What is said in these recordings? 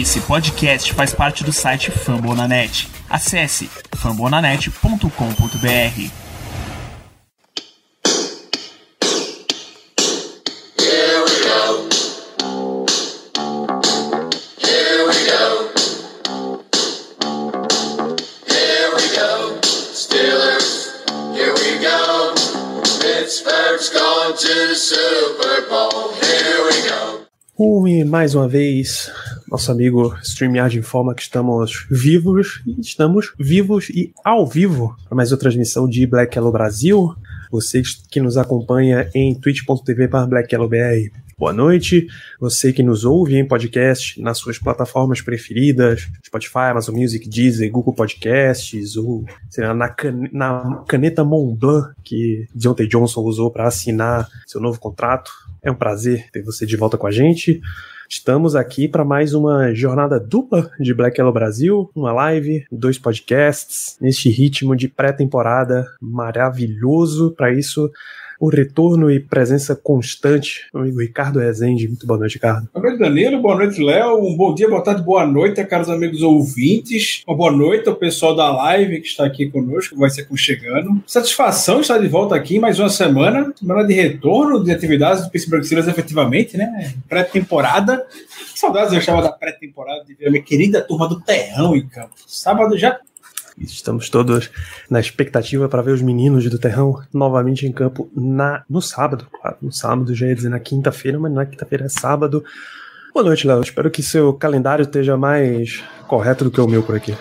Esse podcast faz parte do site Fambonanet. Acesse fambonanet.com.br. Here we go. Here we go. Here we go. Steelers, here we go. Pittsburgh's going to the Super Bowl. Here we go. E mais uma vez, nosso amigo StreamYard informa que estamos vivos, e estamos vivos e ao vivo para mais uma transmissão de Black Yellow Brasil. Você que nos acompanha em twitch.tv para Black Yellow BR. Boa noite. Você que nos ouve em podcast nas suas plataformas preferidas, Spotify, Amazon Music, Deezer, Google Podcasts, ou sei lá, na, can na caneta Montblanc que Deontay Johnson usou para assinar seu novo contrato. É um prazer ter você de volta com a gente. Estamos aqui para mais uma jornada dupla de Black Yellow Brasil, uma live, dois podcasts, neste ritmo de pré-temporada maravilhoso. Para isso, o retorno e presença constante, meu amigo Ricardo Rezende. Muito boa noite, Ricardo. Boa noite, Danilo. Boa noite, Léo. Um bom dia, boa tarde, boa noite, caros amigos ouvintes. Uma boa noite ao pessoal da live que está aqui conosco, vai ser aconchegando. Satisfação estar de volta aqui mais uma semana, semana de retorno de atividades do Steelers, efetivamente, né? Pré-temporada. Saudades eu achava da pré-temporada de ver a minha querida turma do Terrão em campo. Sábado já Estamos todos na expectativa para ver os meninos do Terrão novamente em campo na, no sábado. Claro, no sábado, já ia dizer na quinta-feira, mas não é quinta-feira, é sábado. Boa noite, Léo. Espero que seu calendário esteja mais correto do que o meu por aqui.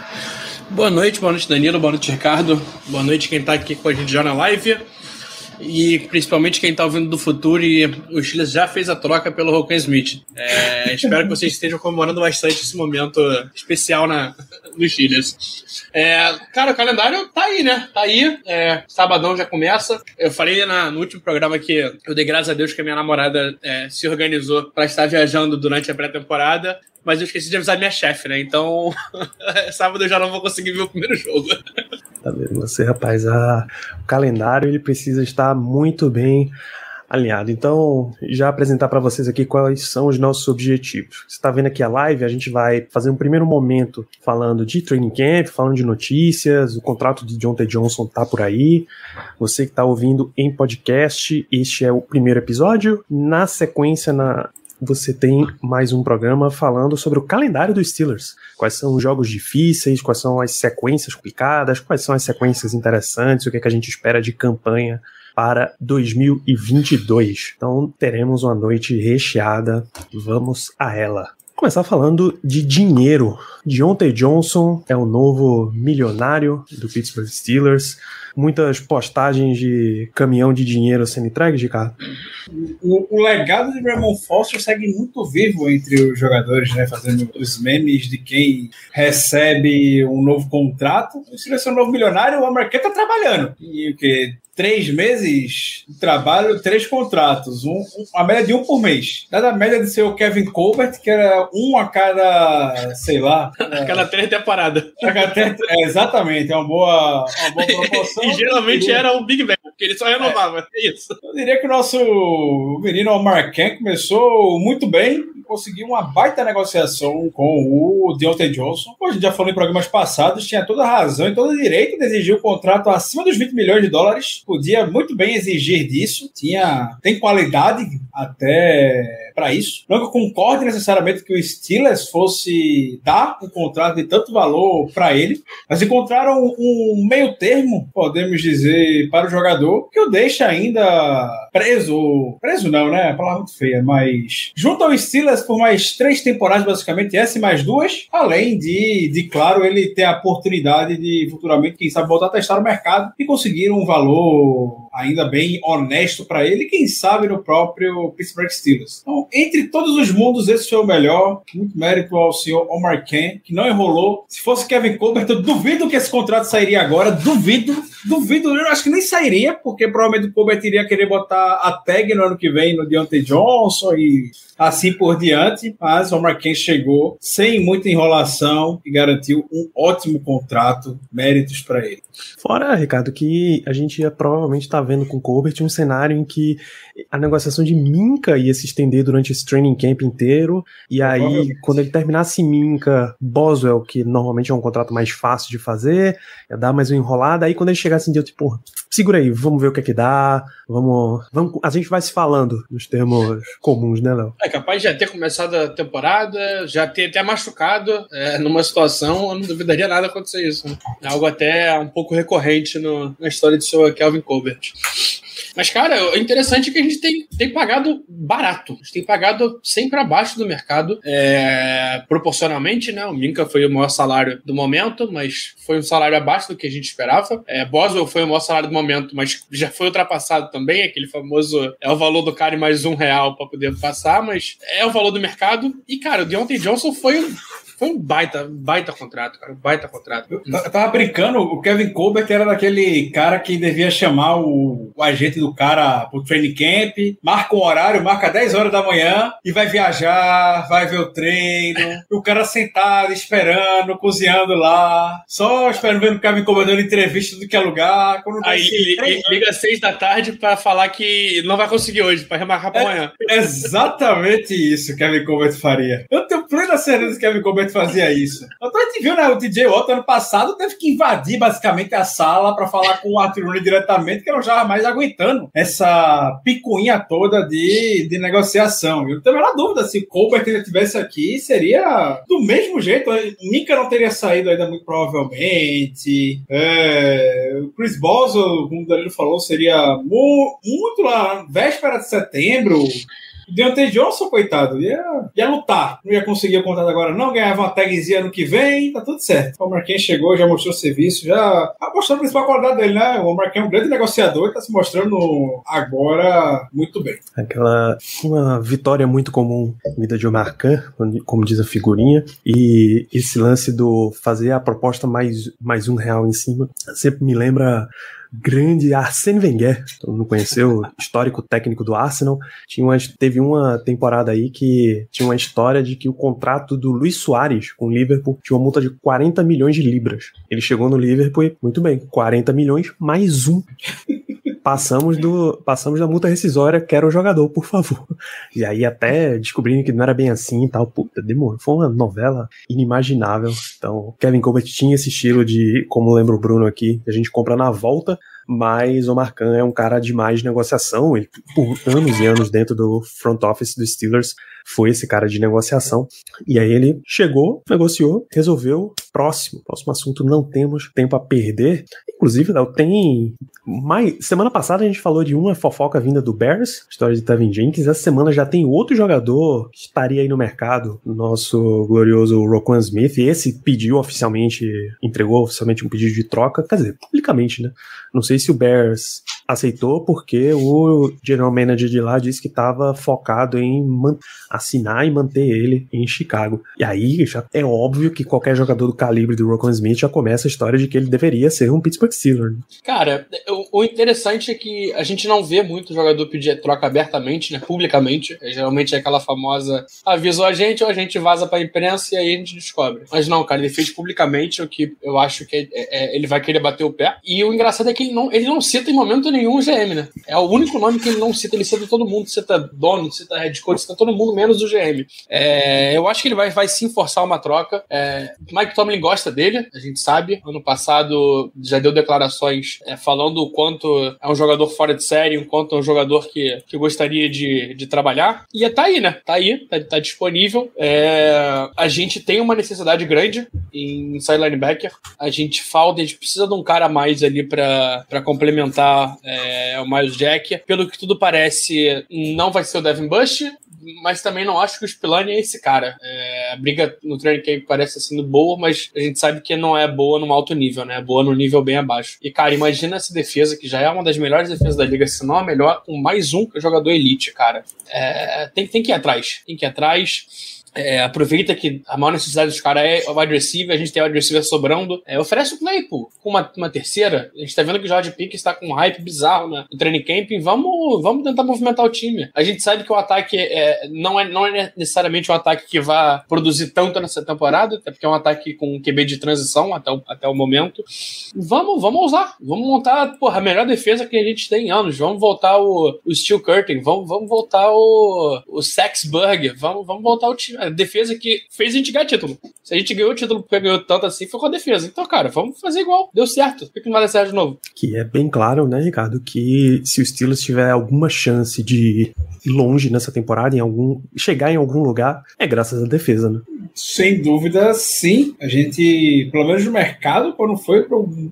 Boa noite, boa noite, Danilo, boa noite, Ricardo. Boa noite, quem está aqui com a gente já na live. E principalmente quem está ouvindo do futuro e o Steelers já fez a troca pelo Rocan Smith. É, espero que vocês estejam comemorando bastante esse momento especial na, no Steelers. É, cara, o calendário tá aí, né? Tá aí. É, sabadão já começa. Eu falei na, no último programa que eu dei graças a Deus que a minha namorada é, se organizou para estar viajando durante a pré-temporada. Mas eu esqueci de avisar minha chefe, né? Então, sábado eu já não vou conseguir ver o primeiro jogo. Tá vendo você, rapaz? O calendário ele precisa estar muito bem alinhado. Então, já apresentar para vocês aqui quais são os nossos objetivos. Você está vendo aqui a live, a gente vai fazer um primeiro momento falando de training camp, falando de notícias, o contrato de John T. Johnson tá por aí. Você que está ouvindo em podcast, este é o primeiro episódio. Na sequência, na você tem mais um programa falando sobre o calendário dos Steelers. Quais são os jogos difíceis, quais são as sequências complicadas, quais são as sequências interessantes, o que, é que a gente espera de campanha para 2022. Então teremos uma noite recheada. Vamos a ela. Começar falando de dinheiro. Deontay Johnson é o novo milionário do Pittsburgh Steelers. Muitas postagens de caminhão de dinheiro sendo entregue, Ricardo. O, o, legado de Ramon Foster segue muito vivo entre os jogadores, né? Fazendo os memes de quem recebe um novo contrato. Se você é um novo milionário, o Amarqueta tá trabalhando. E o que? três meses de trabalho, três contratos, um, um, a média de um por mês. Dada a média de ser o Kevin Colbert, que era um a cada, sei lá. a cada três temporadas. É, exatamente, é uma boa, uma boa proporção. e geralmente era o Big Bang, porque ele só renovava. É, isso. Eu diria que o nosso menino Omar Ken começou muito bem, conseguiu uma baita negociação com o Deontay Johnson. Como a gente já falou em programas passados, tinha toda a razão e todo o direito de exigir o um contrato acima dos 20 milhões de dólares podia muito bem exigir disso, tinha tem qualidade até para isso. Não que eu concorde necessariamente que o Steelers fosse dar um contrato de tanto valor para ele, mas encontraram um meio termo, podemos dizer, para o jogador, que o deixa ainda preso, preso não, né? A palavra muito feia, mas junto ao Steelers por mais três temporadas, basicamente, essa e mais duas, além de, de claro, ele ter a oportunidade de futuramente, quem sabe, voltar a testar o mercado e conseguir um valor ainda bem honesto para ele, quem sabe no próprio Pittsburgh Steelers. Então, entre todos os mundos, esse foi o melhor. Muito mérito ao senhor Omar Ken, que não enrolou. Se fosse Kevin Colbert, eu duvido que esse contrato sairia agora. Duvido, duvido. Eu acho que nem sairia, porque provavelmente o Colbert iria querer botar a tag no ano que vem no Deontay Johnson e assim por diante. Mas o Omar Ken chegou sem muita enrolação e garantiu um ótimo contrato. Méritos para ele. Fora, Ricardo, que a gente ia provavelmente estar tá vendo com o Colbert um cenário em que a negociação de Minca ia se estender durante esse training camp inteiro. E aí, quando ele terminasse Minca, Boswell, que normalmente é um contrato mais fácil de fazer, ia dar mais uma enrolada. Aí quando ele chegasse em dia, tipo, segura aí, vamos ver o que é que dá. Vamos, vamos. A gente vai se falando nos termos comuns, né, Léo? É capaz de já ter começado a temporada, já ter até machucado é, numa situação, eu não duvidaria nada acontecer isso. Né? É algo até um pouco recorrente no, na história de seu Kelvin Colbert. Mas, cara, o interessante é que a gente tem, tem pagado barato. A gente tem pagado sempre abaixo do mercado, é, proporcionalmente, né? O Minka foi o maior salário do momento, mas foi um salário abaixo do que a gente esperava. É, Boswell foi o maior salário do momento, mas já foi ultrapassado também, aquele famoso é o valor do cara e mais um real para poder passar, mas é o valor do mercado. E, cara, o Deontay Johnson foi foi um baita, baita contrato, cara. Baita contrato. Eu, eu tava brincando, o Kevin Colbert era daquele cara que devia chamar o, o agente do cara pro training camp, marca um horário, marca 10 horas da manhã e vai viajar, vai ver o treino. e o cara sentado, esperando, cozinhando lá, só esperando ver o Kevin Colbert dando entrevista do que é lugar. Quando Aí ele, ele liga às 6 da tarde pra falar que não vai conseguir hoje, pra remarcar pra é, amanhã. Exatamente isso que Kevin Colbert faria. Eu tenho plena certeza que Kevin Colbert fazia isso. A gente viu, né? O TJ Watt ano passado teve que invadir basicamente a sala para falar com o Arthur diretamente, que não já mais aguentando essa picuinha toda de, de negociação. Eu tenho a dúvida se Colbert estivesse aqui, seria do mesmo jeito. Mika não teria saído ainda muito provavelmente. É, o Chris Boswell, como o Danilo falou, seria mu muito lá, véspera de setembro. Deontay Johnson, coitado, ia, ia lutar. Não ia conseguir o contrato agora, não. Ganhava uma tagzinha ano que vem, tá tudo certo. O Ken chegou, já mostrou o serviço, já mostrou a principal qualidade dele, né? O Ken é um grande negociador e tá se mostrando agora muito bem. Aquela. Uma vitória muito comum vida de Omar Khan, como diz a figurinha, e esse lance do fazer a proposta mais, mais um real em cima sempre me lembra grande Arsene Wenger, todo mundo conheceu, histórico técnico do Arsenal. Tinha uma, teve uma temporada aí que tinha uma história de que o contrato do Luiz Soares com o Liverpool tinha uma multa de 40 milhões de libras. Ele chegou no Liverpool e, muito bem, 40 milhões mais um. Passamos, do, passamos da multa rescisória, quero o jogador, por favor. E aí, até descobrindo que não era bem assim e tal, puta, demorou. Foi uma novela inimaginável. Então, Kevin Colbert tinha esse estilo de, como lembra o Bruno aqui, a gente compra na volta, mas o Marcan é um cara de mais negociação, ele por anos e anos dentro do front office dos Steelers foi esse cara de negociação. E aí ele chegou, negociou, resolveu. Próximo, próximo assunto, não temos tempo a perder. Inclusive, Léo, tem mais. Semana passada a gente falou de uma fofoca vinda do Bears, história de Tevin Jenkins. Essa semana já tem outro jogador que estaria aí no mercado, nosso glorioso Roquan Smith. E esse pediu oficialmente, entregou oficialmente um pedido de troca, quer dizer, publicamente, né? Não sei se o Bears aceitou, porque o general manager de lá disse que estava focado em assinar e manter ele em Chicago. E aí já é óbvio que qualquer jogador do calibre do Rocco Smith já começa a história de que ele deveria ser um Pittsburgh Steelers. Né? Cara, o, interessante é que a gente não vê muito jogador pedir troca abertamente, né, publicamente. É, geralmente é aquela famosa avisou a gente ou a gente vaza pra imprensa e aí a gente descobre. Mas não, cara, ele fez publicamente o que eu acho que é, é, ele vai querer bater o pé. E o engraçado é que ele não, ele não cita em momento nenhum o GM, né? É o único nome que ele não cita. Ele cita todo mundo, cita dono, cita head coach, cita todo mundo, menos o GM. É, eu acho que ele vai, vai sim forçar uma troca. É, Mike Tomlin gosta dele, a gente sabe. Ano passado já deu declarações é, falando o quanto é um jogador fora de série, o quanto é um jogador que, que gostaria de, de trabalhar. E tá aí, né? Tá aí, tá, tá disponível. É, a gente tem uma necessidade grande em inside linebacker. A gente falta, a gente precisa de um cara a mais ali para complementar é, o Miles Jack. Pelo que tudo parece, não vai ser o Devin Bush, mas também não acho que o Spillane é esse cara. É, a briga no training camp parece sendo boa, mas a gente sabe que não é boa num alto nível, né? É boa no nível bem abaixo. E, cara, imagina essa defesa, que já é uma das melhores defesas da liga, se não a melhor, com mais um jogador elite, cara. É, tem, tem que ir atrás. Tem que ir atrás. É, aproveita que a maior necessidade dos caras é o wide receiver, a gente tem o wide receiver sobrando. É, oferece o play, pô, com uma, uma terceira. A gente tá vendo que o George Pickens está com um hype bizarro né, no training camp. Vamos, vamos tentar movimentar o time. A gente sabe que o ataque é, não, é, não é necessariamente um ataque que vai produzir tanto nessa temporada, até porque é um ataque com QB de transição até o, até o momento. Vamos, vamos usar. Vamos montar porra, a melhor defesa que a gente tem em anos. Vamos voltar o, o Steel Curtain. Vamos, vamos voltar o, o Sexburger. Vamos, vamos voltar o time. Defesa que fez a gente ganhar título. Se a gente ganhou o título porque ganhou tanto assim, foi com a defesa. Então, cara, vamos fazer igual. Deu certo. Por que não vai dar certo de novo? Que é bem claro, né, Ricardo, que se o Steelers tiver alguma chance de ir longe nessa temporada, em algum chegar em algum lugar, é graças à defesa, né? Sem dúvida, sim. A gente, pelo menos no mercado, quando foi,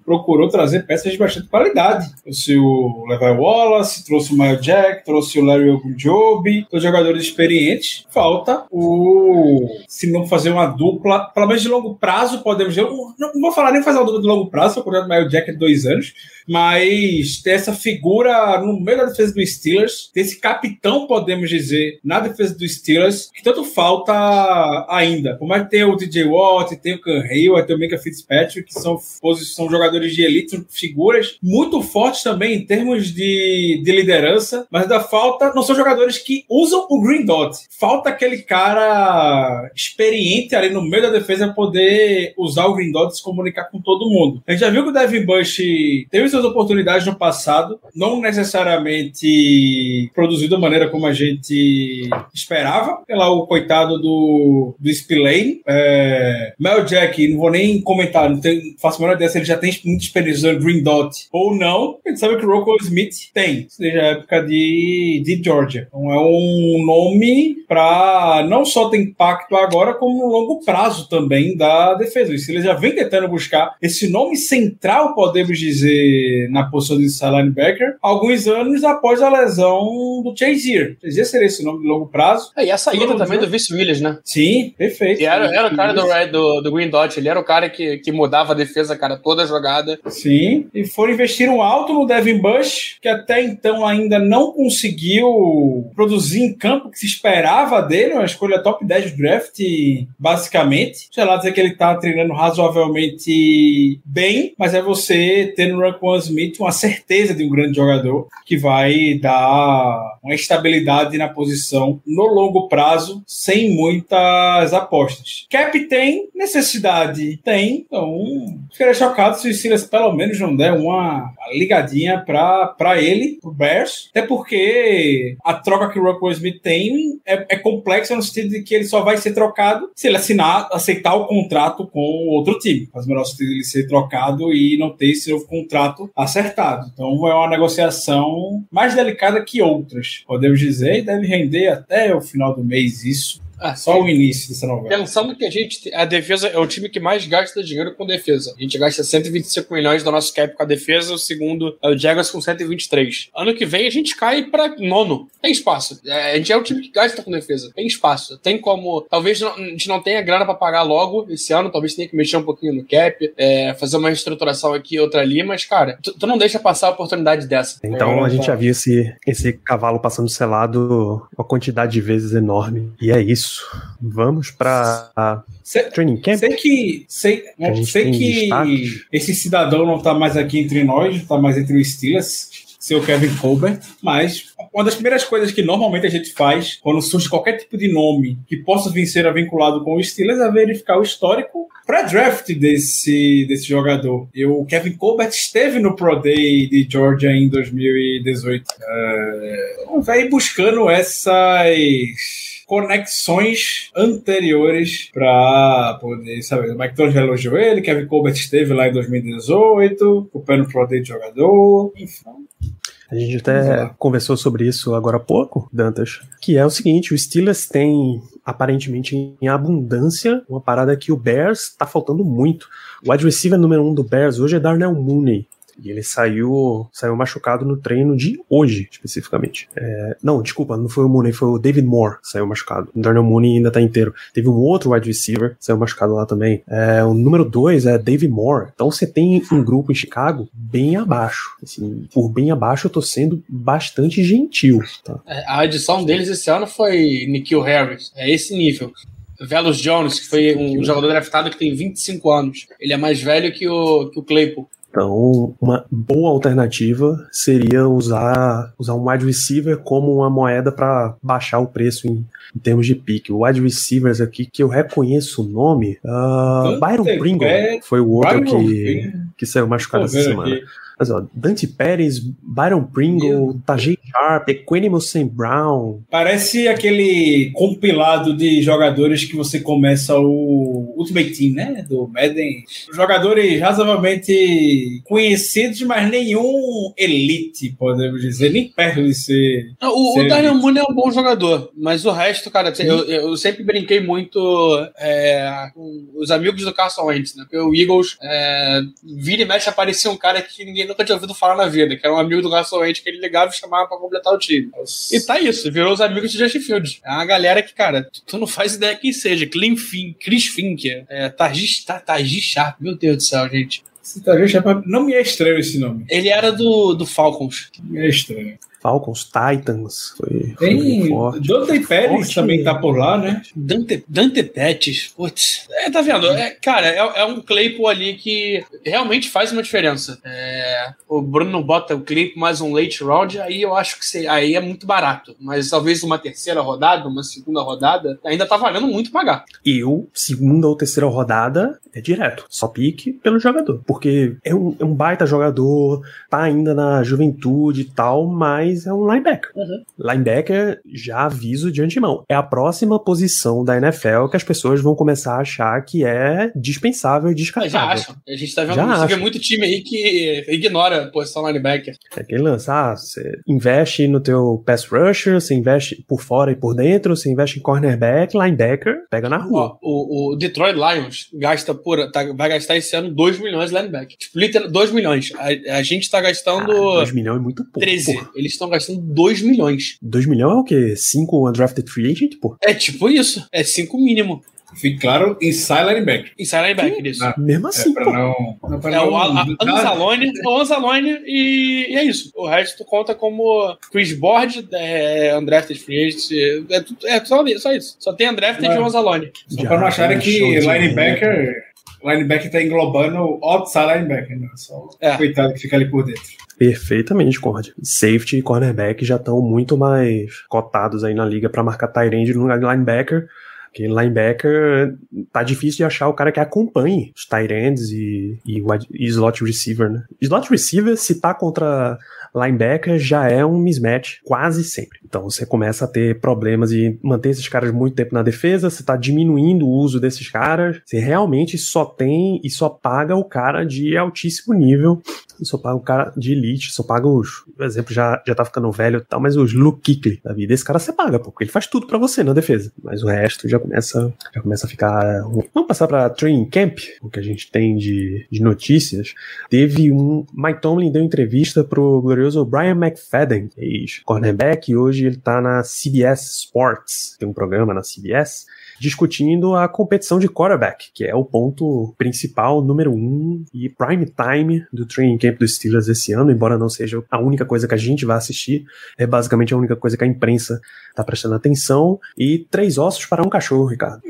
procurou trazer peças de bastante qualidade. Trouxe o Levi Wallace, trouxe o Maio Jack, trouxe o Larry Ogunjobi, todos jogadores experientes. Falta o. Se não fazer uma dupla, pelo menos de longo prazo, podemos dizer. Não, vou falar nem fazer uma dupla de longo prazo, o contrato do Maio Jack é dois anos mas ter essa figura no meio da defesa do Steelers, ter esse capitão, podemos dizer, na defesa do Steelers, que tanto falta ainda. Por mais que tenha o DJ Watt, tem o Can Hill, tem o Mika Fitzpatrick, que são, são jogadores de elite, figuras muito fortes também em termos de, de liderança, mas da falta, não são jogadores que usam o Green Dot. Falta aquele cara experiente ali no meio da defesa poder usar o Green Dot e se comunicar com todo mundo. A gente já viu que o Devin Bush teve suas oportunidades no passado, não necessariamente produziu da maneira como a gente esperava. Lá, o coitado do, do Spillane. É, Mel Jack, não vou nem comentar, não tem, faço a menor ideia se ele já tem muita experiência no Green Dot ou não. A gente sabe que o Rocco Smith tem, desde a época de, de Georgia. Então é um nome para não só ter impacto agora, como no longo prazo também da defesa. Se ele já vem tentando buscar esse nome central, podemos dizer, na posição de linebacker alguns anos após a lesão do Chazier. Chazier seria esse nome de longo prazo. É, e a saída também do Vince Williams, né? Sim, perfeito. E era, era o cara do, Red, do, do, Green Dot, ele era o cara que, que mudava a defesa, cara, toda a jogada. Sim, e foram investir um alto no Devin Bush, que até então ainda não conseguiu produzir em campo o que se esperava dele, uma escolha top 10 do draft, basicamente. Sei lá, dizer que ele tá treinando razoavelmente bem, mas é você tendo um Quan Smith uma certeza de um grande jogador que vai dar uma estabilidade na posição no longo prazo, sem muitas apostas. Cap tem necessidade? Tem. Então, ficaria chocado se o Steelers pelo menos não der uma ligadinha para ele, pro Bears. Até porque a troca que o Rockwell Smith tem é, é complexa no sentido de que ele só vai ser trocado se ele assinar, aceitar o contrato com outro time. Faz o menor sentido ele ser trocado e não ter esse novo contrato acertado. Então é uma negociação mais delicada que outras, podemos dizer, e deve render até o final do mês isso. Ah, Só o início dessa novela. Pensando que a gente. A defesa é o time que mais gasta dinheiro com defesa. A gente gasta 125 milhões do nosso cap com a defesa, o segundo é o Jaguars com 123. Ano que vem a gente cai para nono. Tem espaço. É, a gente é o time que gasta com defesa. Tem espaço. Tem como. Talvez a gente não tenha grana para pagar logo esse ano, talvez tenha que mexer um pouquinho no cap, é, fazer uma reestruturação aqui outra ali, mas, cara, tu, tu, não deixa passar a oportunidade dessa. Então é, a gente já viu esse, esse cavalo passando selado uma quantidade de vezes enorme. E é isso isso. Vamos para training camp. Sei que, sei, sei que esse cidadão não está mais aqui entre nós, está mais entre os Steelers, seu Kevin Colbert, mas uma das primeiras coisas que normalmente a gente faz quando surge qualquer tipo de nome que possa vir ser vinculado com o Steelers é verificar o histórico pré-draft desse, desse jogador. E o Kevin Colbert esteve no Pro Day de Georgia em 2018. É, vai buscando essas conexões anteriores para poder saber. O Mike Jones já elogiou ele, Kevin Colbert esteve lá em 2018, o Pro Day de jogador, enfim. A gente até conversou sobre isso agora há pouco, Dantas, que é o seguinte, o Steelers tem aparentemente em abundância uma parada que o Bears tá faltando muito. O wide receiver número um do Bears hoje é Darnell Mooney. E ele saiu, saiu machucado no treino de hoje, especificamente. É, não, desculpa, não foi o Mooney, foi o David Moore que saiu machucado. O Darnell Mooney ainda tá inteiro. Teve um outro wide receiver que saiu machucado lá também. É, o número dois é David Moore. Então você tem um grupo em Chicago bem abaixo. Assim, por bem abaixo eu tô sendo bastante gentil. Tá? É, a adição deles esse ano foi Nikhil Harris. É esse nível. Velos Jones, que foi um jogador draftado que tem 25 anos. Ele é mais velho que o, que o Claypool. Então, uma boa alternativa seria usar, usar um wide receiver como uma moeda para baixar o preço em, em termos de pique. O wide receivers aqui que eu reconheço o nome, uh, Byron Pringle foi o outro que, que saiu machucado essa semana. Aqui. Mas, ó, Dante Pérez, Byron Pringle, Tajay Sharp, Equanimous St. Brown. Parece aquele compilado de jogadores que você começa o Ultimate Team, né? Do Madden. Jogadores razoavelmente conhecidos, mas nenhum elite, podemos dizer, nem perto de ser. Não, o, ser o Daniel Mooney é um bom jogador, mas o resto, cara, eu, eu sempre brinquei muito é, com os amigos do Carson Wentz, né? Porque o Eagles é, vira e mexe aparecia um cara que ninguém nunca tinha ouvido falar na vida, que era um amigo do Wentz que ele ligava e chamava pra completar o time. Nossa. E tá isso, virou os amigos de Justin Fields. É uma galera que, cara, tu não faz ideia quem seja. Clean Fink, Chris Finker, é, Targi, Targi Sharp, meu Deus do céu, gente. Sharp, não me é estranho esse nome. Ele era do, do Falcons. Me é estranho. Falcons, Titans. Foi, Tem Dante Pérez também tá por lá, né? Dante, Dante Pettis, putz. É, tá vendo? É, cara, é, é, um Claypool ali que realmente faz uma diferença. É, o Bruno bota o Claypool mais um late round, aí eu acho que aí é muito barato. Mas talvez uma terceira rodada, uma segunda rodada, ainda tá valendo muito pagar. Eu, segunda ou terceira rodada, é direto. Só pique pelo jogador. Porque é um, é um baita jogador, tá ainda na juventude e tal, mas mas é um linebacker. Uhum. Linebacker, já aviso de antemão, é a próxima posição da NFL que as pessoas vão começar a achar que é dispensável e descartável. Já acham. A gente tá vendo já vê muito time aí que ignora a posição linebacker. É aquele lance, ah, você investe no teu pass rusher, você investe por fora e por dentro, você investe em cornerback, linebacker, pega na rua. O, o Detroit Lions gasta por, tá, vai gastar esse ano 2 milhões de linebacker. Tipo, literalmente 2 milhões. A, a gente tá gastando... Ah, 2 milhões é muito pouco. 13. Porra. Eles estão gastando 2 milhões. 2 milhões é o quê? 5 undrafted free agent, pô? É tipo isso. É 5 mínimo. Fique claro, inside linebacker. Inside linebacker, isso. Ah, Mesmo assim, é pra não, não pra é não, o Anzalone, o Anzalone e, e, é isso. O resto conta como Chris Board, é, undrafted free agent, é, é, é só, só, isso. Só tem undrafted e o Anzalone. Só pra não acharem que linebacker... Linebacker tá englobando outside linebacker, né? Só é. coitado que fica ali por dentro. Perfeitamente, Cord. Safety e cornerback já estão muito mais cotados aí na liga para marcar tight end no linebacker. Porque linebacker tá difícil de achar o cara que acompanhe os tight ends e, e, e slot receiver, né? Slot receiver, se tá contra linebacker já é um mismatch quase sempre. Então você começa a ter problemas de manter esses caras muito tempo na defesa, você está diminuindo o uso desses caras, você realmente só tem e só paga o cara de altíssimo nível, só paga o cara de elite, só paga os, por exemplo, já, já tá ficando velho e tal, mas os Luke Kuechly da vida, esse cara você paga, porque ele faz tudo para você na defesa, mas o resto já começa, já começa a ficar... Vamos passar para training camp, o que a gente tem de, de notícias. Teve um... Mike Tomlin deu entrevista pro glorioso Brian McFadden, ex-cornerback, hoje ele tá na CBS Sports, tem um programa na CBS, discutindo a competição de quarterback, que é o ponto principal, número um e prime time do training camp dos Steelers esse ano, embora não seja a única coisa que a gente vai assistir, é basicamente a única coisa que a imprensa tá prestando atenção, e três ossos para um cachorro, Ricardo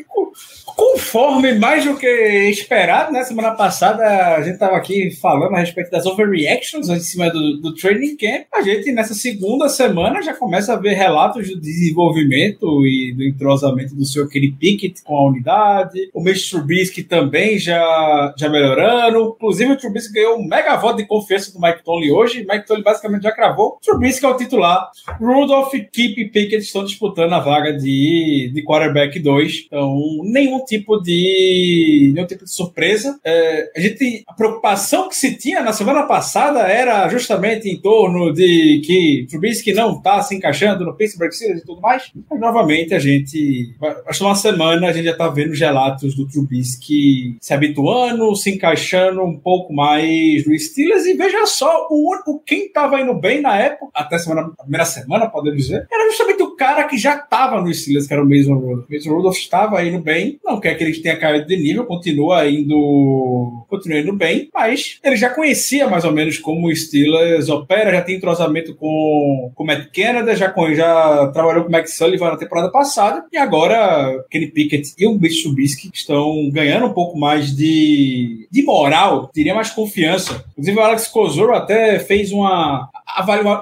conforme mais do que esperado, né? Semana passada a gente estava aqui falando a respeito das overreactions em cima do, do training camp. A gente, nessa segunda semana, já começa a ver relatos do desenvolvimento e do entrosamento do seu Kenny Pickett com a unidade. O Mitch Trubisky também já, já melhorando. Inclusive, o Trubisky ganhou um mega voto de confiança do Mike Tomlin hoje. Mike Tomlin basicamente já cravou. Trubisky é o titular. Rudolph, Kip e Pickett estão disputando a vaga de, de quarterback 2. Então, nenhum tipo de nenhum tipo de surpresa. É, a gente a preocupação que se tinha na semana passada era justamente em torno de que Trubisky não está se encaixando no Pittsburgh Steelers e tudo mais. Mas novamente a gente, acho uma semana a gente já está vendo relatos do Trubisky se habituando, se encaixando um pouco mais no Steelers e veja só o, o quem estava indo bem na época até semana, primeira semana podemos dizer era justamente o cara que já estava no Steelers que era o mesmo mesmo Rudolph estava indo bem Não quer que ele tenha caído de nível, continua indo, continua indo bem, mas ele já conhecia mais ou menos como o Steelers opera, já tem entrosamento com, com o Matt Canada, já, com, já trabalhou com o Max Sullivan na temporada passada, e agora Kenny Pickett e o Mitch Trubisky estão ganhando um pouco mais de, de moral, teria mais confiança. Inclusive o Alex Kozoro até fez uma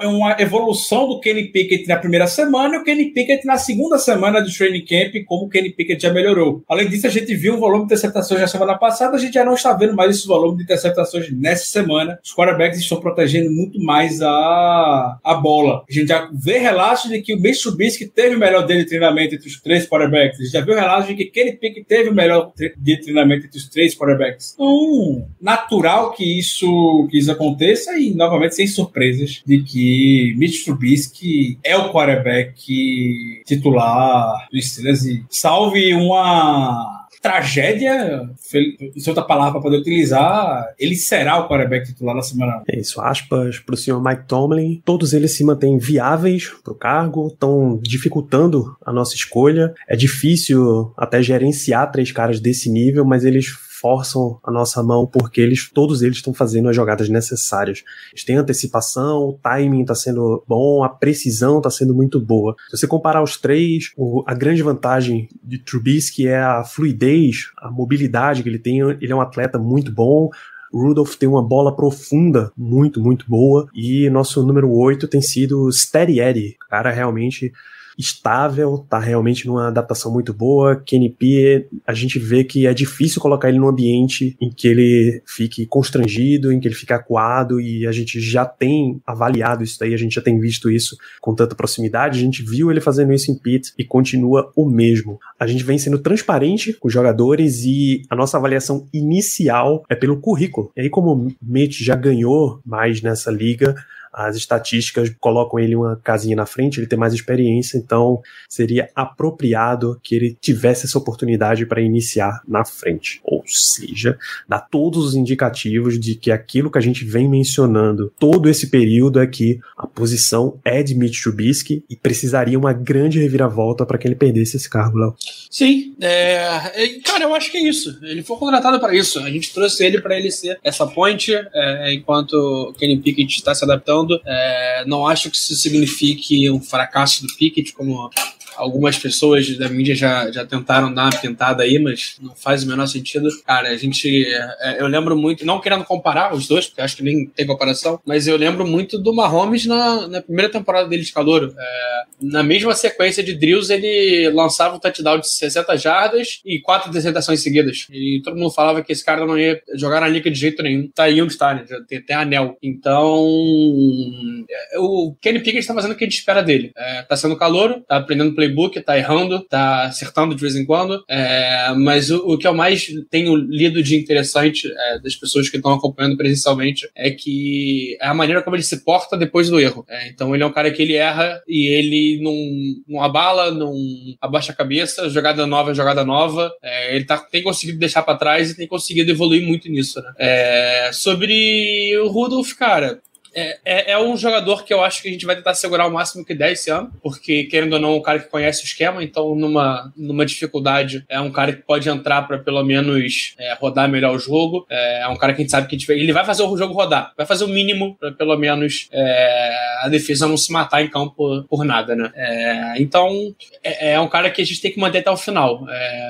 uma evolução do Kenny Pickett na primeira semana e o Kenny Pickett na segunda semana do training camp, como o Kenny Pickett já melhorou. Além disso, a gente viu um volume de interceptações na semana passada, a gente já não está vendo mais esse volume de interceptações nessa semana. Os quarterbacks estão protegendo muito mais a, a bola. A gente já vê relatos de que o Mitch Trubisky teve o melhor dele de treinamento entre os três quarterbacks. A gente já viu relatos de que Kenny Pickett teve o melhor de treinamento entre os três quarterbacks. Então, natural que isso, que isso aconteça e, novamente, sem surpresas de que Mitch Trubisky é o quarterback titular do Steelers e salve uma tragédia, se outra palavra para poder utilizar, ele será o quarterback titular na semana. É isso, aspas para o senhor Mike Tomlin. Todos eles se mantêm viáveis para o cargo, estão dificultando a nossa escolha. É difícil até gerenciar três caras desse nível, mas eles forçam a nossa mão porque eles, todos eles estão fazendo as jogadas necessárias. Eles têm antecipação, o timing está sendo bom, a precisão está sendo muito boa. Se você comparar os três, o, a grande vantagem de Trubisky é a fluidez, a mobilidade que ele tem. Ele é um atleta muito bom, Rudolph tem uma bola profunda muito, muito boa. E nosso número 8 tem sido Steady Eddie. Cara, realmente estável, tá realmente numa adaptação muito boa. Kenny P, a gente vê que é difícil colocar ele num ambiente em que ele fique constrangido, em que ele fique acuado, e a gente já tem avaliado isso daí, a gente já tem visto isso com tanta proximidade, a gente viu ele fazendo isso em Pitt e continua o mesmo. A gente vem sendo transparente com os jogadores e a nossa avaliação inicial é pelo currículo. E aí, como o Mitch já ganhou mais nessa liga, as estatísticas colocam ele uma casinha na frente, ele tem mais experiência, então seria apropriado que ele tivesse essa oportunidade para iniciar na frente. Ou seja, dá todos os indicativos de que aquilo que a gente vem mencionando todo esse período é que a posição é de Mitch Trubisky e precisaria uma grande reviravolta para que ele perdesse esse cargo, Léo. Sim, é... cara, eu acho que é isso. Ele foi contratado para isso. A gente trouxe ele para ele ser essa ponte, é, enquanto o Kenny Pickett está se adaptando é, não acho que isso signifique um fracasso do Pickett, como algumas pessoas da mídia já, já tentaram dar uma pintada aí, mas não faz o menor sentido. Cara, a gente. É, eu lembro muito, não querendo comparar os dois, porque acho que nem tem comparação, mas eu lembro muito do Mahomes na, na primeira temporada dele de calor. É, na mesma sequência de drills, ele lançava um touchdown de 60 jardas e quatro interceptações seguidas. E todo mundo falava que esse cara não ia jogar na liga de jeito nenhum. Tá aí onde está, né? Já tem até anel. Então. É, o Kenny Pickett está fazendo o que a gente espera dele. É, tá sendo calor, tá aprendendo playbook, tá errando, tá acertando de vez em quando. É, mas o, o, que eu mais tenho lido de interessante é, das pessoas que estão acompanhando presencialmente é que é a maneira como ele se porta depois do erro. É, então ele é um cara que ele erra e ele não, não abala, não abaixa a cabeça, jogada nova, jogada nova. É, ele tá, tem conseguido deixar para trás e tem conseguido evoluir muito nisso. Né? É, sobre o Rudolph, cara, é, é, é, um jogador que eu acho que a gente vai tentar segurar o máximo que der esse ano, porque, querendo ou não, é um cara que conhece o esquema, então, numa, numa dificuldade, é um cara que pode entrar para pelo menos é, rodar melhor o jogo. É, é, um cara que a gente sabe que a gente ele vai fazer o jogo rodar, vai fazer o mínimo para pelo menos é, a defesa não se matar em campo por, por nada, né? É, então, é, é, um cara que a gente tem que manter até o final.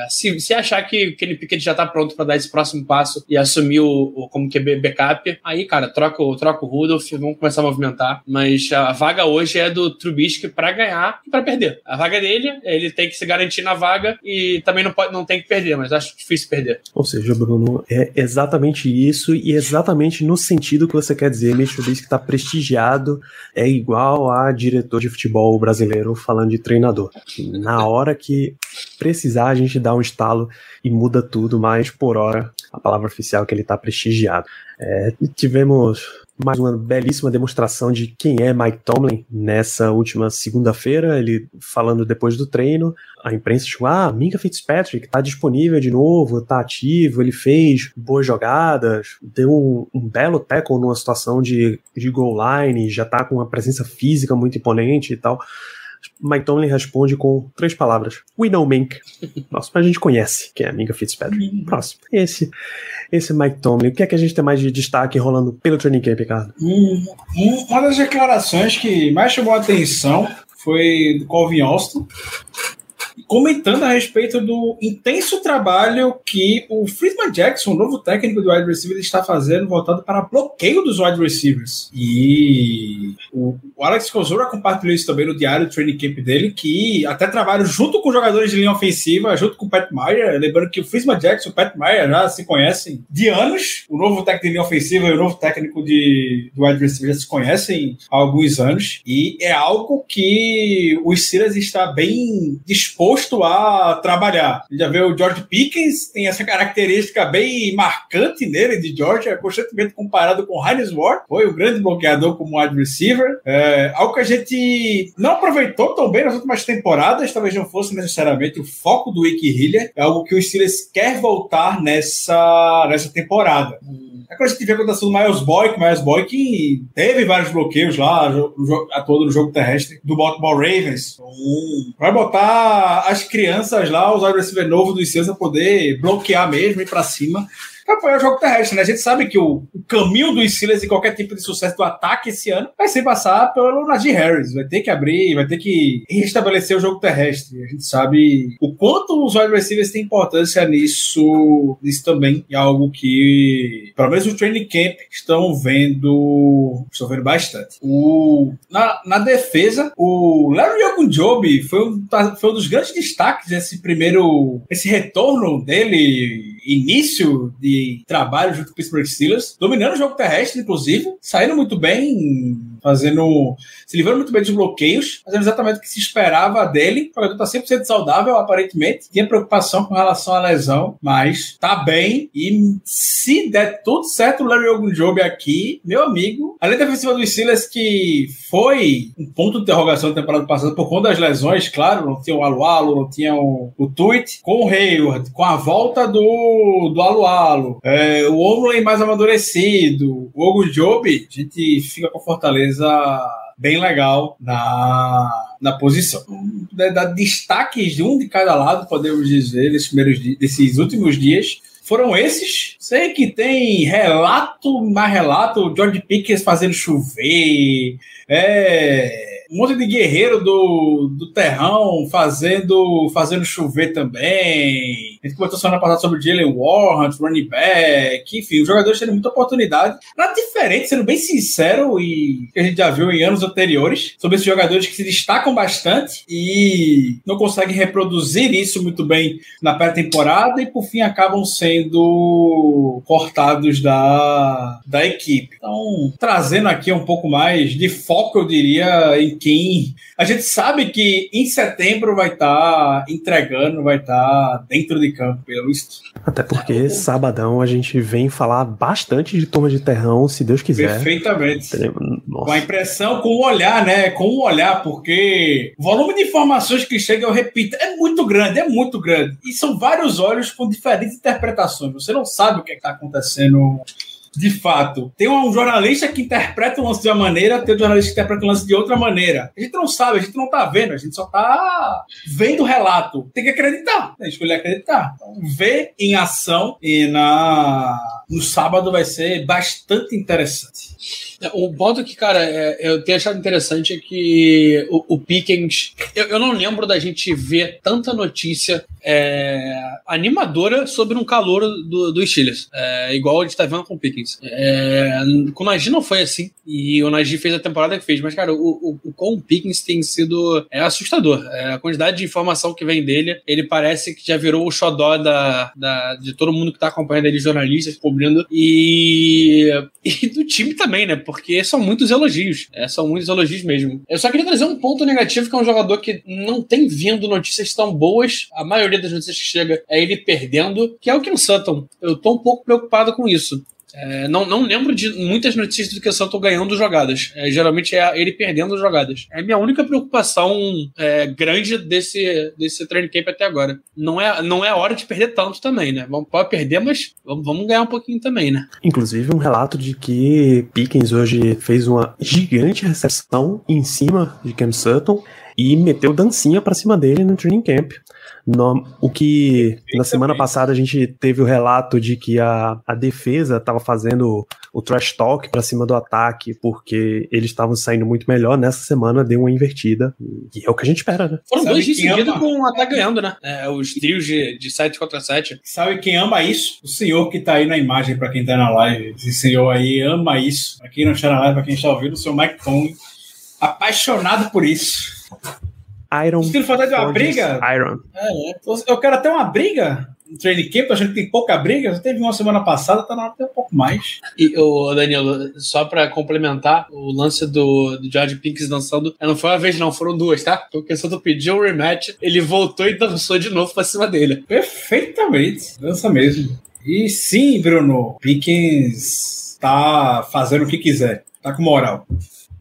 se, se achar que aquele Piquet já tá pronto para dar esse próximo passo e assumir o, o como QB backup, aí, cara, troca, troca o Rudolph vão começar a movimentar. Mas a vaga hoje é do Trubisky para ganhar e para perder. A vaga dele, ele tem que se garantir na vaga e também não, pode, não tem que perder, mas acho difícil perder. Ou seja, Bruno, é exatamente isso e exatamente no sentido que você quer dizer. Mitch Trubisky está prestigiado, é igual a diretor de futebol brasileiro falando de treinador. Na hora que precisar, a gente dá um estalo e muda tudo, mas por hora a palavra oficial é que ele está prestigiado. É, tivemos mais uma belíssima demonstração de quem é Mike Tomlin nessa última segunda-feira, ele falando depois do treino, a imprensa chegou, ah, Minka Fitzpatrick tá disponível de novo, tá ativo, ele fez boas jogadas, deu um, um belo tackle numa situação de, de goal line, já tá com uma presença física muito imponente e tal. Mike Tomlin responde com três palavras: We know Mink. Nossa, mas a gente conhece quem é a Minka Fitzpatrick. Próximo. Esse, esse Mike Tomlin. O que é que a gente tem mais de destaque rolando pelo training camp, Ricardo? Hum, um- uma das declarações que mais chamou a atenção foi do Colvin Austin, comentando a respeito do intenso trabalho que o Friedman Jackson, o novo técnico do wide receiver, está fazendo voltado para bloqueio dos wide receivers. E o, Alex Kozora compartilhou isso também no diário do training camp dele, que até trabalham junto com jogadores de linha ofensiva, junto com o Pat Meyer. Lembrando que o Friedman Jackson e o Pat Meyer já se conhecem de anos. O novo técnico de linha ofensiva e o novo técnico de, de wide receiver já se conhecem há alguns anos. E é algo que o Steelers está bem disposto a trabalhar. Já vê o George Pickens, tem essa característica bem marcante nele de Georgia, constantemente comparado com Heinz Ward, foi o grande bloqueador como wide receiver. É, algo que a gente não aproveitou tão bem nas últimas temporadas, talvez não fosse necessariamente o foco do Wiki Hiller, é algo que o Steelers quer voltar nessa, nessa temporada. É quando a gente vê a acontecendo do Miles Boyk, Miles Boyk teve vários bloqueios lá a todo no jogo terrestre do Baltimore Ravens. Então, vai botar as crianças lá, os wide receiver novo do Steelers, a poder bloquear mesmo, ir pra cima para apoiar o jogo terrestre, né? A gente sabe que o, o caminho do Steelers e qualquer tipo de sucesso do ataque esse ano vai ser passar pelo Najee Harris. Vai ter que abrir, vai ter que restabelecer o jogo terrestre. A gente sabe o quanto os wide receivers têm importância nisso, nisso também. É algo que, pelo menos o training camp, estão vendo, estão vendo bastante. O, na, na defesa, o Larry Ogunjobi foi um, foi um dos grandes destaques desse primeiro, esse retorno dele, início de trabalho junto com o Pittsburgh Steelers, dominando o jogo terrestre, inclusive, saindo muito bem, fazendo. se livrando muito bem dos bloqueios, fazendo exatamente o que se esperava dele. O jogador está 100% saudável, aparentemente. Tinha preocupação com relação à lesão, mas tá bem. E se der tudo certo, o Larry Ogunjobi aqui, meu amigo, além da defensiva dos Steelers, que foi um ponto de interrogação na temporada passada por conta das lesões, claro, não tinha o Alualo, não tinha o, o Tweet, com o Hayward, com a volta do, do Alualo, é, o Omley mais amadurecido, o Ogunjobi, a gente fica com Fortaleza bem legal na, na posição. Da, da destaques de um de cada lado, podemos dizer, desses, primeiros, desses últimos dias. Foram esses. Sei que tem relato, mais relato, George Pickens fazendo chover, é, um monte de guerreiro do, do terrão fazendo, fazendo chover também. A gente comentou semana passada sobre Jalen Warren, running back, enfim, os jogadores tendo muita oportunidade. Nada diferente, sendo bem sincero, e que a gente já viu em anos anteriores, sobre esses jogadores que se destacam bastante e não conseguem reproduzir isso muito bem na pré-temporada e por fim acabam sendo cortados da, da equipe. Então, trazendo aqui um pouco mais de foco, eu diria, em quem a gente sabe que em setembro vai estar entregando, vai estar dentro de campo pelo. Até porque sabadão a gente vem falar bastante de turma de terrão, se Deus quiser. Perfeitamente. Teremos- Com a Nossa, impressão, com o olhar, né? Com o olhar, porque o volume de informações que chega, eu repito, é muito grande, é muito grande. E são vários olhos com diferentes interpretações. Você não sabe o que está acontecendo de fato. Tem um jornalista que interpreta o lance de uma maneira, tem um jornalista que interpreta o lance de outra maneira. A gente não sabe, a gente não tá vendo, a gente só tá vendo o relato. Tem que acreditar, tem que escolher acreditar. Então, ver em ação e na no sábado vai ser bastante interessante. É, O ponto que, cara, é, eu tenho achado interessante é que o, o Pickens. Eu, eu não lembro da gente ver tanta notícia é, animadora sobre um calor do, do Steelers. É, igual a gente tá vendo com o Pickens. É, com o Najee não foi assim. E o Najee fez a temporada que fez. Mas, cara, o, o, o com o Pickens tem sido é, assustador. É, a quantidade de informação que vem dele, ele parece que já virou o xodó da, da, de todo mundo que tá acompanhando ele, jornalistas, cobrindo. E, e do time também, né? Porque são muitos elogios. É, são muitos elogios mesmo. Eu só queria trazer um ponto negativo, que é um jogador que não tem vindo notícias tão boas. A maioria das notícias que chega é ele perdendo, que é o Ken Sutton. Eu tô um pouco preocupado com isso. É, não, não lembro de muitas notícias do que o Santos ganhando jogadas. É, geralmente é ele perdendo jogadas. É a minha única preocupação é, grande desse, desse training camp até agora. Não é, não é hora de perder tanto também, né? Vamos, pode perder, mas vamos, vamos ganhar um pouquinho também, né? Inclusive um relato de que Pickens hoje fez uma gigante recepção em cima de Cam Sutton e meteu dancinha pra cima dele no training camp. No, o que na semana passada a gente teve o relato de que a, a defesa estava fazendo o trash talk para cima do ataque porque eles estavam saindo muito melhor. Nessa semana deu uma invertida e é o que a gente espera, né? Foram Sabe dois dias seguidos com o ataque ganhando, né? É, os trios de, de 7 contra 7. Sabe quem ama isso? O senhor que tá aí na imagem pra quem tá na live. Esse senhor aí ama isso. Pra quem não está na live, pra quem está ouvindo, o seu Mike Tong. Apaixonado por isso. Iron. Estilo fazer de uma briga? Iron. É, eu quero até uma briga no training camp, achando que tem pouca briga. Já teve uma semana passada, tá na hora de ter um pouco mais. E, o Danilo, só pra complementar, o lance do, do George Pinkins dançando, não foi uma vez, não, foram duas, tá? Porque quando tu pediu o rematch, ele voltou e dançou de novo pra cima dele. Perfeitamente. Dança mesmo. E sim, Bruno, Pickens tá fazendo o que quiser. Tá com moral.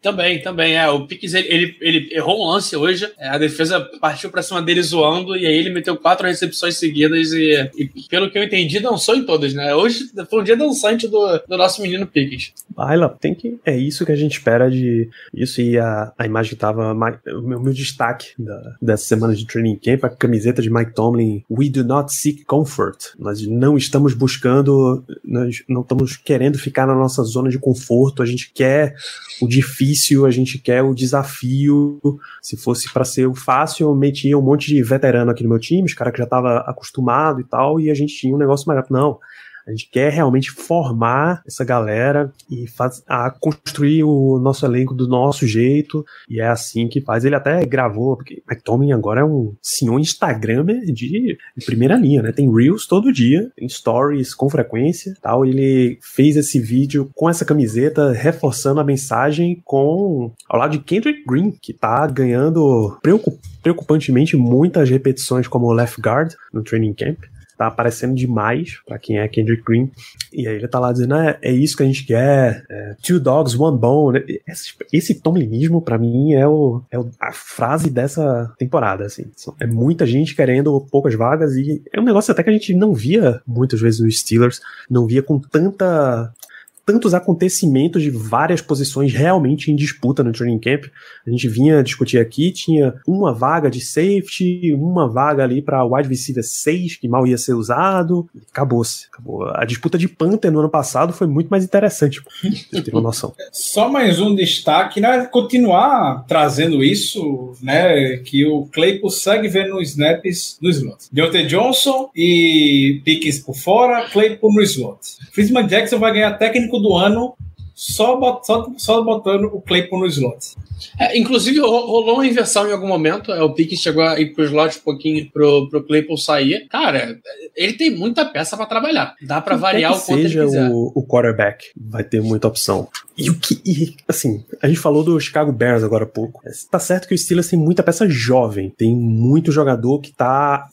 Também, também, é. O Pickens, ele, ele, ele errou um lance hoje, é, a defesa partiu pra cima dele zoando, e aí ele meteu quatro recepções seguidas, e, e pelo que eu entendi, dançou em todas, né? Hoje foi um dia dançante do, do nosso menino Pickens. Baila, tem que. É isso que a gente espera de. Isso e a, a imagem que tava. O meu, meu destaque da, dessa semana de training camp, a camiseta de Mike Tomlin. We do not seek comfort. Nós não estamos buscando. Nós não estamos querendo ficar na nossa zona de conforto. A gente quer o difícil, a gente quer o desafio. Se fosse pra ser o fácil, eu metia um monte de veterano aqui no meu time, os caras que já tava acostumado e tal, e a gente tinha um negócio rápido. Não. A gente quer realmente formar essa galera e faz, a construir o nosso elenco do nosso jeito. E é assim que faz. Ele até gravou, porque Mike Tomlin agora é um senhor Instagramer de, de primeira linha, né? Tem Reels todo dia, tem stories com frequência tal. Ele fez esse vídeo com essa camiseta, reforçando a mensagem com ao lado de Kendrick Green, que tá ganhando preocup- preocupantemente muitas repetições como left guard no training camp tá aparecendo demais pra quem é Kendrick Green. E aí ele tá lá dizendo, ah, é isso que a gente quer, é, two dogs, one bone. Esse, esse tomlinismo pra mim é, o, é a frase dessa temporada, assim. É muita gente querendo poucas vagas e é um negócio até que a gente não via muitas vezes nos Steelers, não via com tanta tantos acontecimentos de várias posições realmente em disputa no training camp. A gente vinha discutir aqui, tinha uma vaga de safety, uma vaga ali para wide receiver 6, que mal ia ser usado. Acabou-se. Acabou. A disputa de Panther no ano passado foi muito mais interessante, uma noção. Só mais um destaque, né? Continuar trazendo isso, né? Que o Claypool segue vendo snaps no slot. Deontay Johnson e Pickens por fora, Claypool no slot. Friedman Jackson vai ganhar técnico do ano só, bot- só, só botando o Claypool no slot. É, inclusive, ro- rolou uma inversão em algum momento. É, o Pickens chegou a ir pro slot um pouquinho pro, pro Claypool sair. Cara, ele tem muita peça pra trabalhar. Dá pra variar o quanto ele seja quiser. o, o quarterback, vai ter muita opção. E o que, e, assim, a gente falou do Chicago Bears agora há pouco. Tá certo que o Steelers tem muita peça jovem, tem muito jogador que tá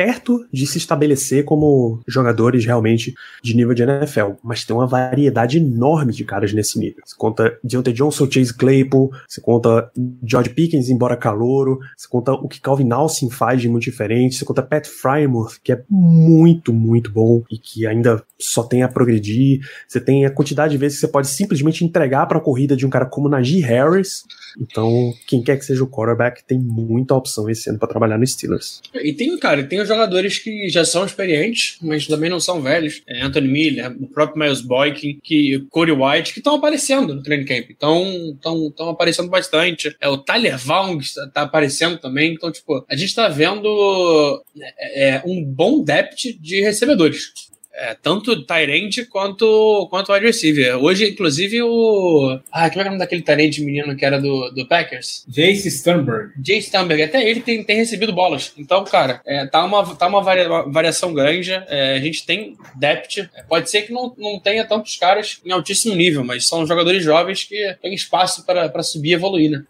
perto de se estabelecer como jogadores realmente de nível de NFL, mas tem uma variedade enorme de caras nesse nível. Você conta Deontay Johnson, Chase Claypool, você conta George Pickens, embora calouro, você conta o que Calvin Austin faz de muito diferente, você conta Pat Frymouth, que é muito, muito bom e que ainda só tem a progredir. Você tem a quantidade de vezes que você pode simplesmente entregar para a corrida de um cara como Najee Harris. Então, quem quer que seja o quarterback tem muita opção esse ano para trabalhar no Steelers. E tem, cara, tem os jogadores que já são experientes, mas também não são velhos. É Anthony Miller, o próprio Miles Boykin, que Corey White, que estão aparecendo no training camp. Estão aparecendo bastante. É, o Tyler Vaughn está tá aparecendo também. Então, tipo, a gente tá vendo é, é, um bom depth de recebedores. É, tanto Tyrant quanto, quanto wide receiver. Hoje, inclusive, o. Ah, como é que é o nome daquele Tyrant menino que era do, do Packers? Jace Sternberg. Jay Stamberg, até ele tem, tem recebido bolas. Então, cara, é, tá, uma, tá uma, varia- uma variação grande. É, a gente tem depth. É, Pode ser que não, não tenha tantos caras em altíssimo nível, mas são jogadores jovens que têm espaço para para subir e evoluir, né?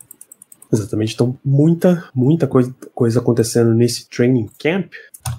Exatamente. Então, muita, muita coisa, coisa acontecendo nesse training camp.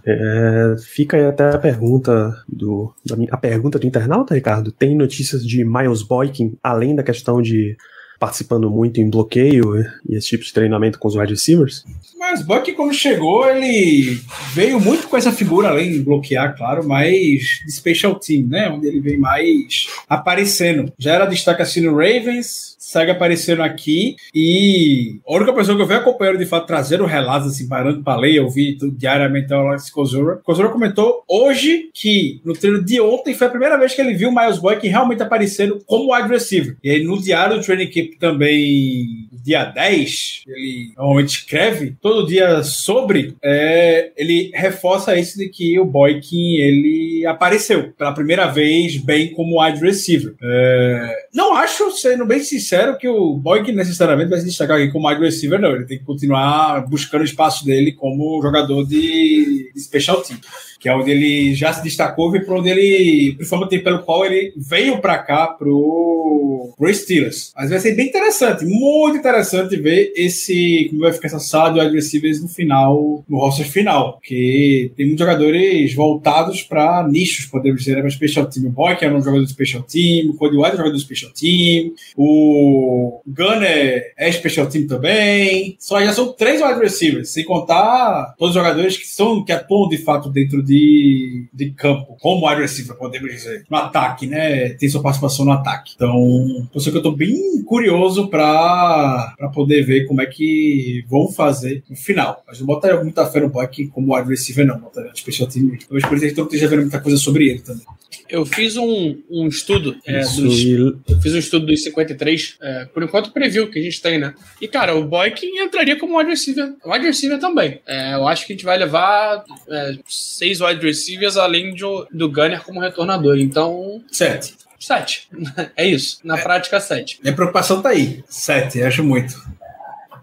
É, fica aí até a pergunta do minha- a pergunta do internauta, Ricardo. Tem notícias de Miles Boykin, além da questão de participando muito em bloqueio e esse tipo de treinamento com os wide receivers? Mas Buck, quando chegou, ele veio muito com essa figura, além de bloquear, claro, mas de special team, né? Onde ele vem mais aparecendo. Já era destaque assim no Ravens, segue aparecendo aqui e a única pessoa que eu venho acompanhando de fato trazendo relatos assim, parando para ler, eu vi diariamente é o Alex Kozura. Kozura comentou hoje que no treino de ontem foi a primeira vez que ele viu o Miles Boyk realmente aparecendo como wide receiver. E aí no diário do training camp também dia 10, ele normalmente escreve todo dia sobre, é, ele reforça isso de que o Boykin ele apareceu pela primeira vez bem como wide receiver. É, não acho, sendo bem sincero, que o Boykin necessariamente vai se destacar aqui como wide receiver, não. Ele tem que continuar buscando o espaço dele como jogador de, de special team que é onde ele já se destacou e para onde ele, principalmente pelo qual ele veio para cá pro, pro Steelers. Mas vai ser bem interessante, muito interessante ver esse como vai ficar essa sala de wide no final, no roster final, que tem muitos jogadores voltados para nichos, podemos dizer, é para special team. O Boy, que é um jogador de special team, o Cody White é um jogador de special team, o Gunner é special team também. Só já são três wide receivers, sem contar todos os jogadores que são que atuam de fato dentro de de, de campo, como wide receiver, podemos dizer, no ataque, né? Tem sua participação no ataque. Então, por isso que eu tô bem curioso para poder ver como é que vão fazer no final. Mas não botaria muita fé no Buck como wide receiver, não. Botaria special team. Talvez por isso que não esteja vendo muita coisa sobre ele também. Eu fiz um, um estudo é, dos, eu fiz um estudo dos 53, é, por enquanto preview que a gente tem, né? E cara, o Boykin entraria como wide receiver, wide receiver também. É, eu acho que a gente vai levar é, seis wide receivers além do, do Gunner como retornador. Então, sete. Sete. É isso. Na é, prática, sete. Minha preocupação tá aí. Sete, acho muito.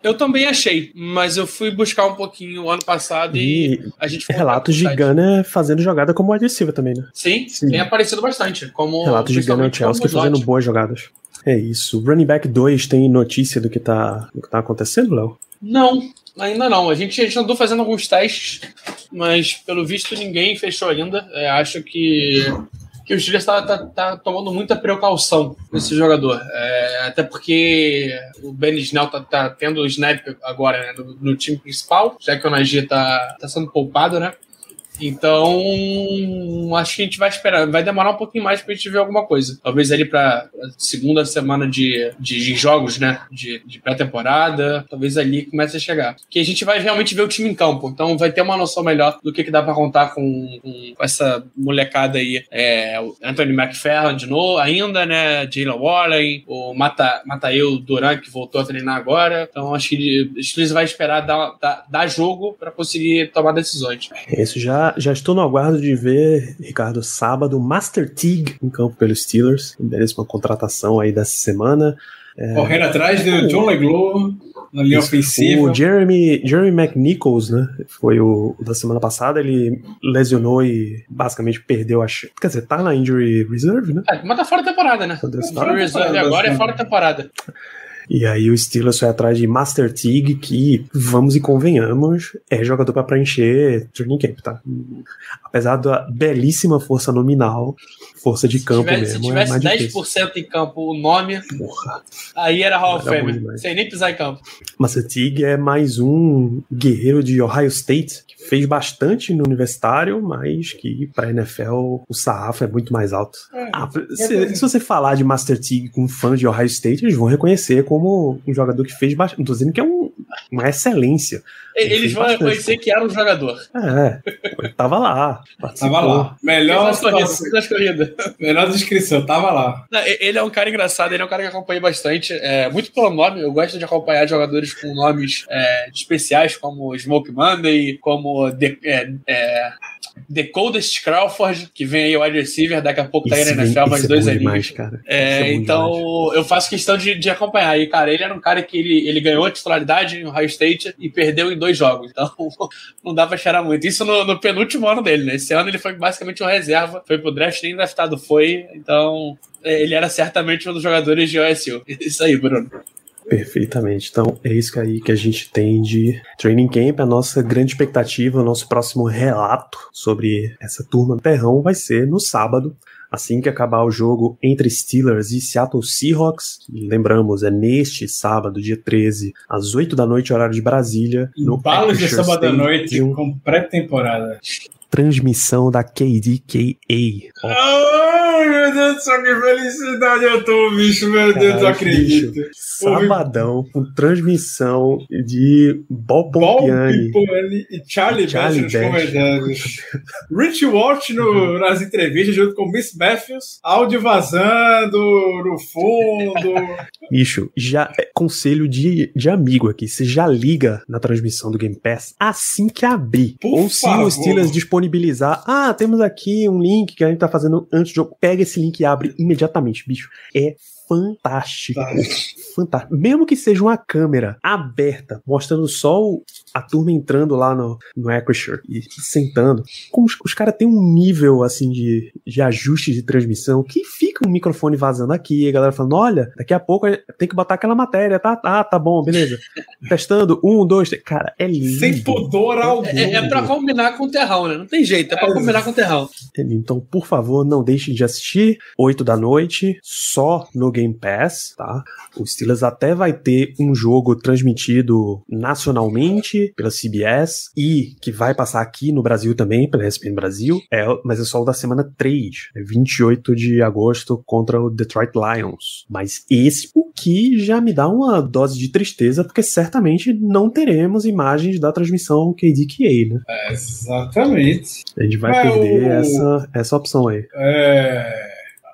Eu também achei, mas eu fui buscar um pouquinho ano passado e, e a gente relatos de Gunner fazendo jogada como adesiva também, né? Sim, Sim, tem aparecido bastante. Como, relatos de Gunner Chelsea fazendo boas jogadas. É isso. Running Back 2 tem notícia do que tá, do que tá acontecendo, Léo? Não, ainda não. A gente, a gente andou fazendo alguns testes, mas pelo visto ninguém fechou ainda. É, acho que que o Steelers está tá, tá tomando muita precaução nesse jogador. É, até porque o Ben Snell tá, tá tendo o snap agora né, no, no, time principal, já que o Najee tá, tá sendo poupado, né? Então, acho que a gente vai esperar. Vai demorar um pouquinho mais pra gente ver alguma coisa. Talvez ali pra segunda semana de, de, de jogos, né? De, de pré-temporada. Talvez ali comece a chegar. Que a gente vai realmente ver o time em campo. Então vai ter uma noção melhor do que, que dá pra contar com, com, essa molecada aí. É, o Anthony McFarland de novo, ainda, né? Jalen Warren, o Mata, Mataeu Duran, que voltou a treinar agora. Então acho que o Steelers vai esperar dar, dar, dar jogo para conseguir tomar decisões. Isso já já, estou no aguardo de ver, Ricardo, sábado, Master Teague em campo pelos Steelers. Belíssima contratação aí dessa semana. É... Correndo atrás do John Leglow na linha Isso, ofensiva. O Jeremy, Jeremy McNichols, né? Foi o, o, da semana passada. Ele lesionou e basicamente perdeu a chance. Quer dizer, tá na injury reserve, né? É, mas tá fora da temporada, né? Injury reserve agora é fora da temporada. E aí o Steelers foi atrás de Master Tig, que, vamos e convenhamos, é jogador para preencher training camp, tá? Apesar da belíssima força nominal, força de campo mesmo. Se tivesse é 10% difícil. em campo o nome, Porra. aí era Hall of Fame, sem nem pisar em campo. Master Tig é mais um guerreiro de Ohio State, que fez bastante no universitário, mas que para NFL o sarrafo é muito mais alto. É, ah, se, se, você falar de Master Tig com fãs de Ohio State, eles vão reconhecer como um jogador que fez bastante. Não tô dizendo que é um, uma excelência. Eles vão reconhecer que era um jogador. É, ele tava lá. Participou. Tava lá. Melhor corrida. Melhor descrição, tava lá. Não, ele é um cara engraçado, ele é um cara que acompanha bastante. É, muito pelo nome, eu gosto de acompanhar jogadores com nomes é, especiais, como Smoke Monday, como The, é, é, The Coldest Crawford, que vem aí o wide receiver, daqui a pouco tá aí na NFL, mais é dois aninhos. É, então, demais. eu faço questão de, de acompanhar. E, cara, ele era um cara que ele, ele ganhou a titularidade no High State e perdeu em dois jogos. Então, não dá pra cheirar muito. Isso no, no, penúltimo ano dele, né? Esse ano ele foi basicamente uma reserva, foi pro draft, nem draftado foi. Então, é, ele era certamente um dos jogadores de OSU. Isso aí, Bruno. Perfeitamente. Então, é isso aí que a gente tem de Training Camp. A nossa grande expectativa, o nosso próximo relato sobre essa turma do Terrão vai ser no sábado, assim que acabar o jogo entre Steelers e Seattle Seahawks. Lembramos, é neste sábado, dia 13, às 8 da noite, horário de Brasília. No Palos de sábado à noite, com pré-temporada transmissão da KDKA. Ai, meu Deus do céu, que felicidade eu tô, bicho, meu Deus, não acredito. Bicho, sabadão, com transmissão de Bob Pompiani. e Charlie, Charlie Bass. Rich Walsh no, nas entrevistas junto com Miss Matthews, áudio vazando no fundo. Bicho, já é conselho de, de amigo aqui, você já liga na transmissão do Game Pass assim que abrir. Por Ou favor. se o Steelers disponibilizar. Ah, temos aqui um link que a gente tá fazendo antes do jogo. Pega esse link e abre imediatamente, bicho. É fantástico. Fantástico. Mesmo que seja uma câmera aberta, mostrando só o, a turma entrando lá no, no Acrisure e sentando. Como os, os caras têm um nível assim de, de ajuste de transmissão que fica um microfone vazando aqui, a galera falando: olha, daqui a pouco tem que botar aquela matéria, tá? Ah, tá bom, beleza. Testando, um, dois, três. Cara, é lindo. Sem pudor algum. É, é pra combinar com o Terral, né? Não tem jeito, é pra é, combinar com o Terral. Então, por favor, não deixem de assistir. 8 da noite, só no Game Pass, tá? O Steelers até vai ter um jogo transmitido nacionalmente pela CBS e que vai passar aqui no Brasil também, pela ESPN Brasil, é, mas é só o da semana 3, é 28 de agosto contra o Detroit Lions. Mas esse, o que já me dá uma dose de tristeza, porque certamente não teremos imagens da transmissão KDKA, né? É, exatamente. A gente vai é, perder o... essa, essa opção aí. É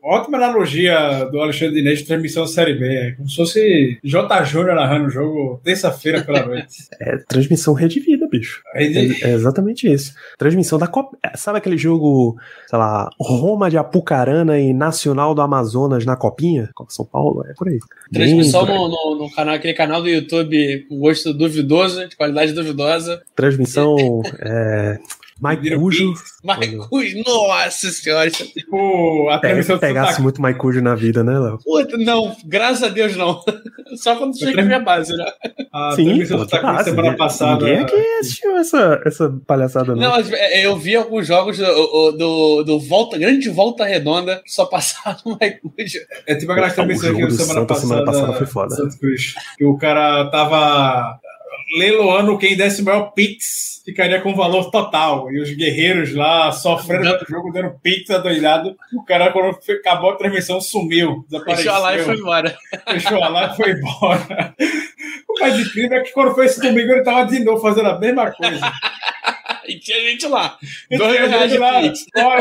ótima analogia do Alexandre Inês de transmissão da Série B. É como se fosse J. Júnior narrando o jogo terça-feira pela noite. É redivida, rede vida, bicho. Rede... É, é, exatamente isso. Transmissão da Copa. Sabe aquele jogo, sei lá, Roma de Apucarana e Nacional do Amazonas na Copinha? Copa São Paulo? É por aí. Transmissão no, no, no, canal, aquele canal do YouTube com gosto duvidoso, de qualidade duvidosa. Transmissão. é... Maicujo. Maicujo, nossa senhora. Tipo, a transmissão Pegasse muito Maicujo na vida, né, Léo? Puta, não, graças a Deus não. Só quando chega na minha base, né? A Sim, transmissão do Taco semana passada. Ninguém aqui assistiu essa, essa palhaçada, não. Não, é, eu vi alguns jogos do, do, do Volta, Grande Volta Redonda, só passaram Maicujo. É tipo aquela transmissão aqui semana passada. Semana passada foi foda. Santo Cruz. Que o cara tava leiloando quem desse o maior Pix ficaria com valor total. E os guerreiros lá sofrendo no jogo, dando Pix adoidado. O cara, quando acabou a transmissão, sumiu. Desapareceu. Fechou a live e foi embora. Fechou a live e foi embora. O mais incrível é que quando foi esse domingo, ele tava de novo fazendo a mesma coisa. e tinha gente lá. E dois reais de lá,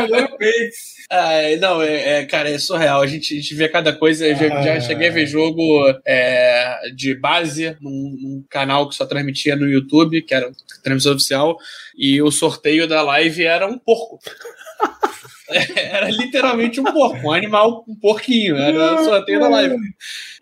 dando Pix. Ah, não, é, é, cara, é surreal. A gente, a gente vê cada coisa. Eu já, já cheguei a ver jogo é, de base num, num, canal que só transmitia no YouTube, que era transmissão oficial, e o sorteio da live era um porco. Era literalmente um porco, um animal, um porquinho, era o sorteio da live.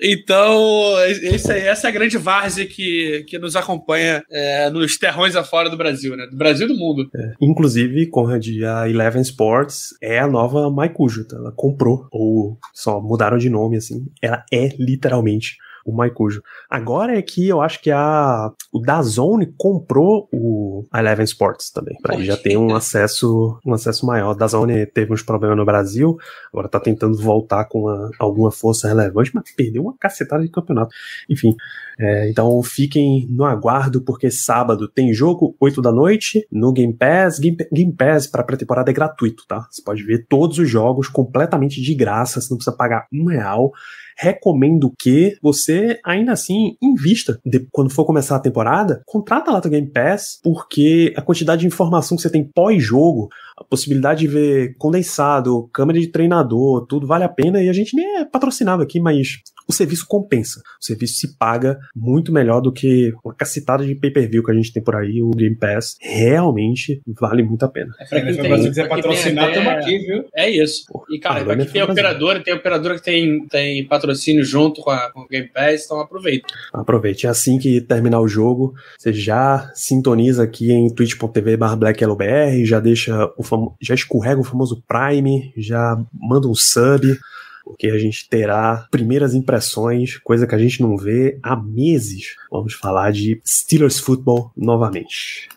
Então, esse aí, essa é a grande várzea que, que nos acompanha é, nos terrões afora do Brasil, né? Do Brasil e do mundo. É, inclusive, Conrad, a Eleven Sports é a nova Maikujo, tá? ela comprou, ou só mudaram de nome, assim. Ela é literalmente o Maikujo. Agora é que eu acho que a o Dazone comprou o Eleven Sports também, para já ter um acesso um acesso maior. Dazone teve uns problemas no Brasil, agora tá tentando voltar com uma, alguma força relevante, mas perdeu uma cacetada de campeonato. Enfim, é, então fiquem no aguardo, porque sábado tem jogo, 8 da noite, no Game Pass. Game, Game Pass para pré-temporada é gratuito, tá? Você pode ver todos os jogos completamente de graça, você não precisa pagar um real recomendo que você ainda assim invista. De, quando for começar a temporada, contrata lá o Game Pass, porque a quantidade de informação que você tem pós-jogo, a possibilidade de ver condensado, câmera de treinador, tudo vale a pena e a gente nem é patrocinado aqui, mas o serviço compensa. O serviço se paga muito melhor do que uma cacetada de pay-per-view que a gente tem por aí. O Game Pass realmente vale muito a pena. É, pra quem tem, se quiser patrocinar, estamos aqui, viu? É isso. e, cara, pra quem tem operadora, tem operadora que tem, tem patrocínio junto com, a, com o Game Pass, então aproveita. Aproveite. Assim que terminar o jogo, você já sintoniza aqui em twitch.tv blackyellowbr, já deixa o já escorrega o famoso Prime, já manda um sub porque a gente terá primeiras impressões, coisa que a gente não vê há meses. Vamos falar de Steelers Football novamente.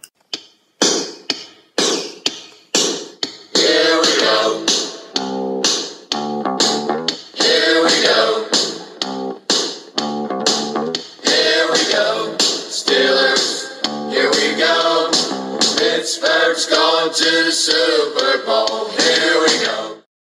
Stewart's going to the Super Bowl.